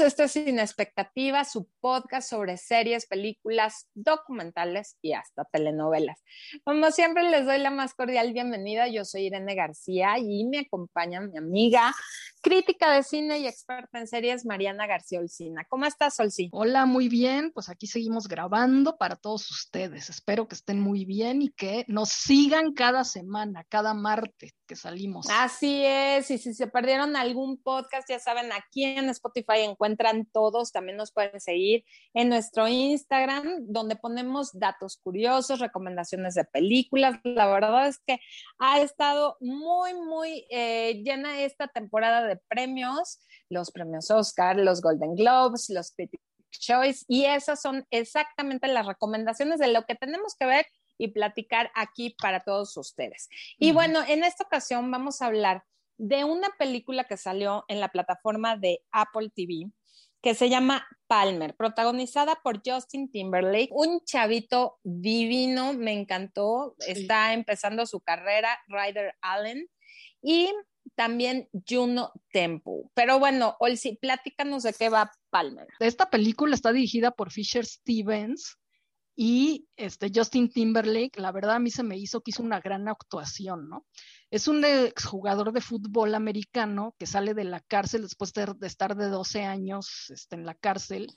Esto es Sin Expectativas, su podcast sobre series, películas, documentales y hasta telenovelas. Como siempre, les doy la más cordial bienvenida. Yo soy Irene García y me acompaña mi amiga, crítica de cine y experta en series, Mariana García Olcina. ¿Cómo estás, Olcina? Hola, muy bien. Pues aquí seguimos grabando para todos ustedes. Espero que estén muy bien y que nos sigan cada semana, cada martes que salimos. Así es. Y si se perdieron algún podcast, ya saben, aquí en Spotify encuentran todos, también nos pueden seguir en nuestro Instagram, donde ponemos datos curiosos, recomendaciones de películas. La verdad es que ha estado muy, muy eh, llena esta temporada de premios, los premios Oscar, los Golden Globes, los Critics Choice, y esas son exactamente las recomendaciones de lo que tenemos que ver y platicar aquí para todos ustedes. Y bueno, en esta ocasión vamos a hablar de una película que salió en la plataforma de Apple TV que se llama Palmer, protagonizada por Justin Timberlake, un chavito divino, me encantó, está empezando su carrera, Ryder Allen, y también Juno Temple. Pero bueno, Olsi, platícanos de qué va Palmer. Esta película está dirigida por Fisher Stevens y este Justin Timberlake, la verdad a mí se me hizo que hizo una gran actuación, ¿no? Es un exjugador de fútbol americano que sale de la cárcel después de, estar de 12 años este, en la cárcel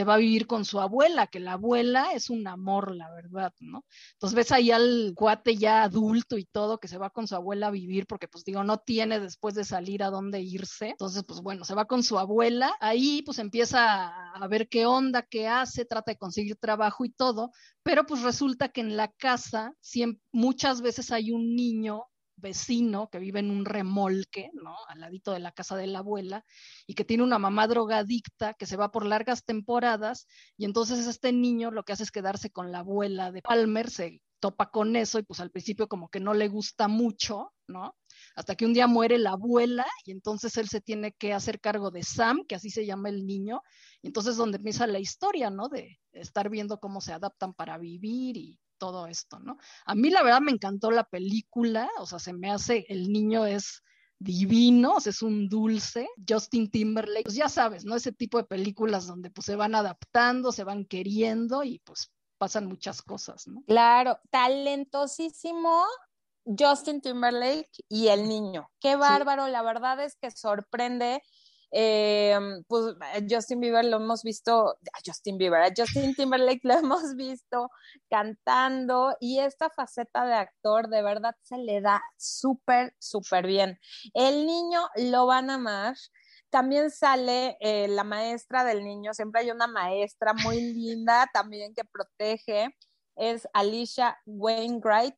se va a vivir con su abuela, que la abuela es un amor, la verdad, ¿no? Entonces ves ahí al cuate ya adulto y todo, que se va con su abuela a vivir, porque pues digo, no tiene después de salir a dónde irse. Entonces, pues bueno, se va con su abuela, ahí pues empieza a ver qué onda, qué hace, trata de conseguir trabajo y todo, pero pues resulta que en la casa siempre, muchas veces hay un niño vecino que vive en un remolque, ¿no? Al ladito de la casa de la abuela, y que tiene una mamá drogadicta que se va por largas temporadas, y entonces este niño lo que hace es quedarse con la abuela de Palmer, se topa con eso, y pues al principio como que no le gusta mucho, ¿no? Hasta que un día muere la abuela, y entonces él se tiene que hacer cargo de Sam, que así se llama el niño, y entonces es donde empieza la historia, ¿no? De estar viendo cómo se adaptan para vivir y todo esto, ¿no? A mí la verdad me encantó la película, o sea, se me hace, el niño es divino, o sea, es un dulce. Justin Timberlake, pues ya sabes, ¿no? Ese tipo de películas donde pues se van adaptando, se van queriendo y pues pasan muchas cosas, ¿no? Claro, talentosísimo Justin Timberlake y el niño. Qué bárbaro, la verdad es que sorprende eh, pues Justin Bieber lo hemos visto, a Justin Bieber, a Justin Timberlake lo hemos visto cantando y esta faceta de actor de verdad se le da súper, súper bien. El niño lo van a amar. También sale eh, la maestra del niño, siempre hay una maestra muy linda también que protege, es Alicia Wainwright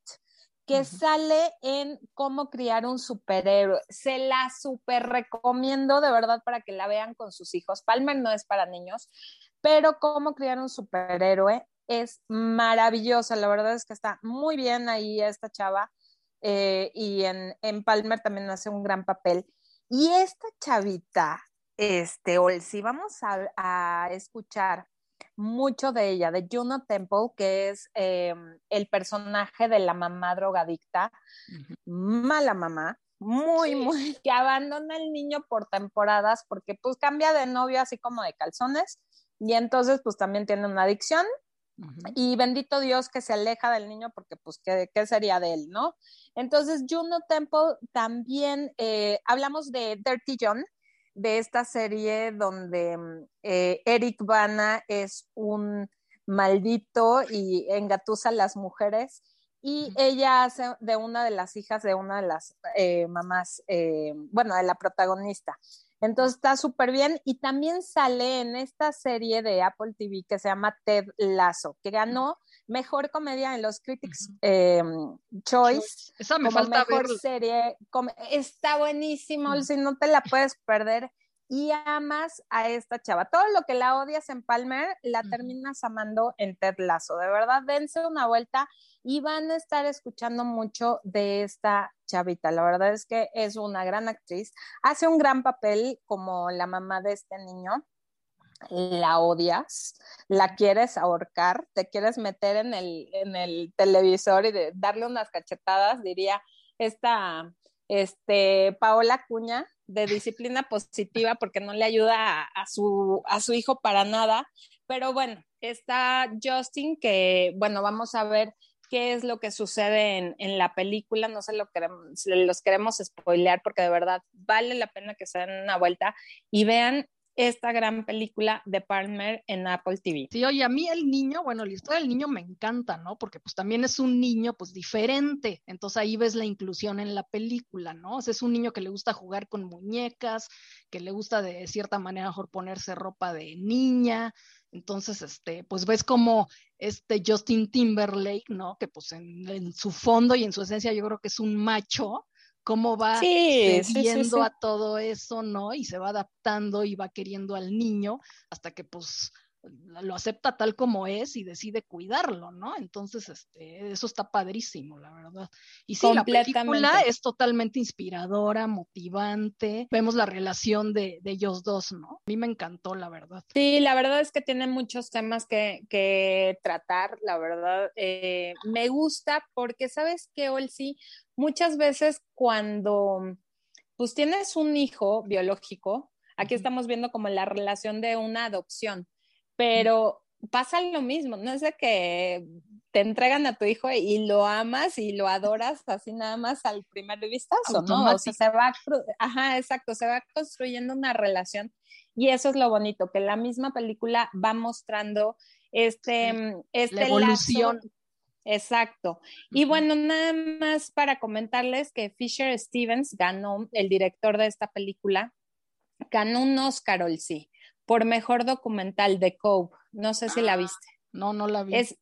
que sale en cómo criar un superhéroe. Se la super recomiendo de verdad para que la vean con sus hijos. Palmer no es para niños, pero cómo criar un superhéroe es maravillosa. La verdad es que está muy bien ahí esta chava eh, y en, en, Palmer también hace un gran papel. Y esta chavita, este, si vamos a, a escuchar mucho de ella, de Juno Temple, que es em, el personaje de la mamá drogadicta, mala mamá, muy, muy, que abandona al niño por temporadas porque pues cambia de novio así como de calzones y entonces pues también tiene una adicción y bendito Dios que se aleja del niño porque pues qué, qué sería de él, ¿no? Entonces Juno Temple también, eh, hablamos de Dirty John, de esta serie donde mm, eh, Eric Bana es un maldito y engatusa a las mujeres y ella hace de una de las hijas de una de las eh, mamás, eh, bueno, de la protagonista. Entonces está súper bien y también sale en esta serie de Apple TV que se llama Ted Lasso, que ganó mejor comedia en los Critics em, Choice. Esa me falta mejor serie. Está buenísimo, si no te la puedes perder. Y amas a esta chava. Todo lo que la odias en Palmer, la terminas amando en Ted Lasso. De verdad, dense una vuelta y van a estar escuchando mucho de esta chavita. La verdad es que es una gran actriz. Hace un gran papel como la mamá de este niño la odias, la quieres ahorcar, te quieres meter en el, en el televisor y darle unas cachetadas, diría esta este, Paola Cuña, de disciplina positiva porque no le ayuda a, su, a su hijo para nada. Pero bueno, está Justin que, bueno, vamos a ver qué es lo que sucede en, en la película. No se lo queremos, los queremos spoilear porque de verdad vale la pena que se den una vuelta y vean esta gran película de Palmer en Apple TV. Sí, oye, a mí el niño, bueno, la historia del niño me encanta, ¿no? Porque pues también es un niño pues diferente, entonces ahí ves la inclusión en la película, ¿no? O sea, es un niño que le gusta jugar con muñecas, que le gusta de cierta manera mejor ponerse ropa de niña, entonces, este, pues ves como este Justin Timberlake, ¿no? Que pues en, en su fondo y en su esencia yo creo que es un macho, cómo va sí, a todo eso, ¿no? Y se va adaptando y va queriendo al niño hasta que pues lo acepta tal como es y decide cuidarlo, ¿no? Entonces, este, eso está padrísimo, la verdad. Y sí, la película es totalmente inspiradora, motivante. Vemos la relación de, ellos dos, ¿no? A mí me encantó, la verdad. Sí, la verdad es que tiene muchos temas que, que tratar, la verdad. Eh, me gusta porque, ¿sabes qué, sí Muchas veces cuando, pues tienes un hijo biológico, aquí estamos viendo como la relación de una adopción pero pasa lo mismo, no es de que te entregan a tu hijo y lo amas y lo adoras así nada más al primer vistazo, ¿no? O sea, se va, ajá, exacto, se va construyendo una relación y eso es lo bonito, que la misma película va mostrando este, mm, este la evolución. Exacto. Y bueno, nada más para comentarles que Fisher Stevens ganó, el director de esta película, ganó un Oscar, sí por mejor documental de Cove. No sé si la ah, viste. No, no la vi. Es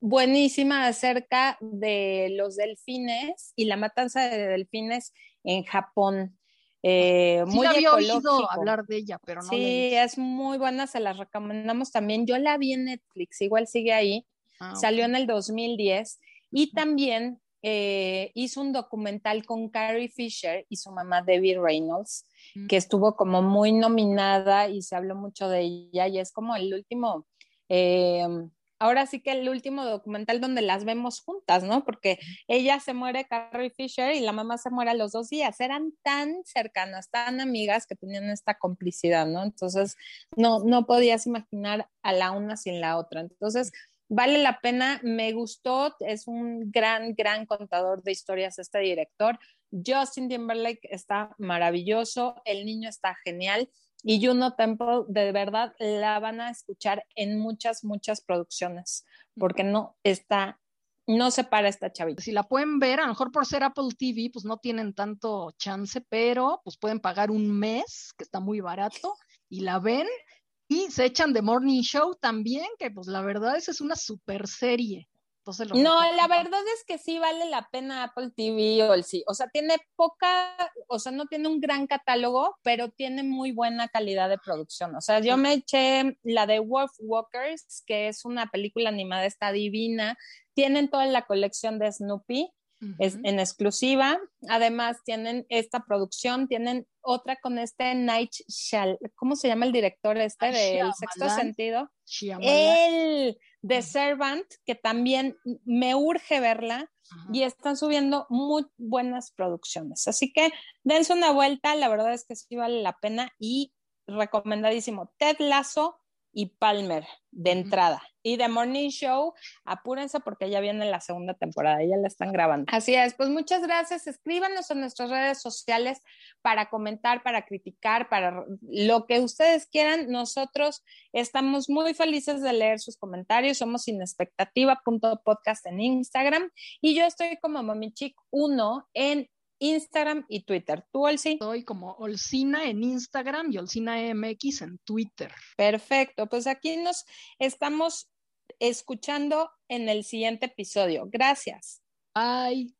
buenísima acerca de los delfines y la matanza de delfines en Japón. Eh, sí muy había oído hablar de ella, pero no. Sí, es muy buena, se la recomendamos también. Yo la vi en Netflix, igual sigue ahí. Ah, Salió en el 2010 y también eh, hizo un documental con Carrie Fisher y su mamá Debbie Reynolds, que estuvo como muy nominada y se habló mucho de ella y es como el último, eh, ahora sí que el último documental donde las vemos juntas, ¿no? Porque ella se muere, Carrie Fisher, y la mamá se muere a los dos días. Eran tan cercanas, tan amigas que tenían esta complicidad, ¿no? Entonces, no, no podías imaginar a la una sin la otra. Entonces, vale la pena, me gustó, es un gran, gran contador de historias este director. Justin Timberlake está maravilloso, el niño está genial y Juno Temple de verdad la van a escuchar en muchas, muchas producciones porque no está, no se para esta chavita. Si la pueden ver, a lo mejor por ser Apple TV, pues no tienen tanto chance, pero pues pueden pagar un mes, que está muy barato, y la ven y se echan The Morning Show también, que pues la verdad esa es una super serie. Entonces, no, la verdad es que sí vale la pena Apple TV o el sí. O sea, tiene poca, o sea, no tiene un gran catálogo, pero tiene muy buena calidad de producción. O sea, yo me eché la de Wolf Walkers, que es una película animada, está divina. Tienen toda la colección de Snoopy es en exclusiva. Además, tienen esta producción, tienen otra con este Night Shall, ¿cómo se llama el director este del sexto sentido? El de Servant, que también me urge verla. Y están subiendo muy buenas producciones. Así que dense una vuelta, la verdad es que sí vale la pena y recomendadísimo. Ted Lasso, y Palmer de entrada. Y The Morning Show, apúrense porque ya viene la segunda temporada, ya la están grabando. Así es, pues muchas gracias. Escríbanos en nuestras redes sociales para comentar, para criticar, para lo que ustedes quieran. Nosotros estamos muy felices de leer sus comentarios. Somos inexpectativa.podcast en Instagram y yo estoy como mamichic1 en Instagram y Twitter. ¿Tú, Olsi? Estoy como Olsina en Instagram y Olsina MX en Twitter. Perfecto, pues aquí nos estamos escuchando en el siguiente episodio. Gracias. Bye.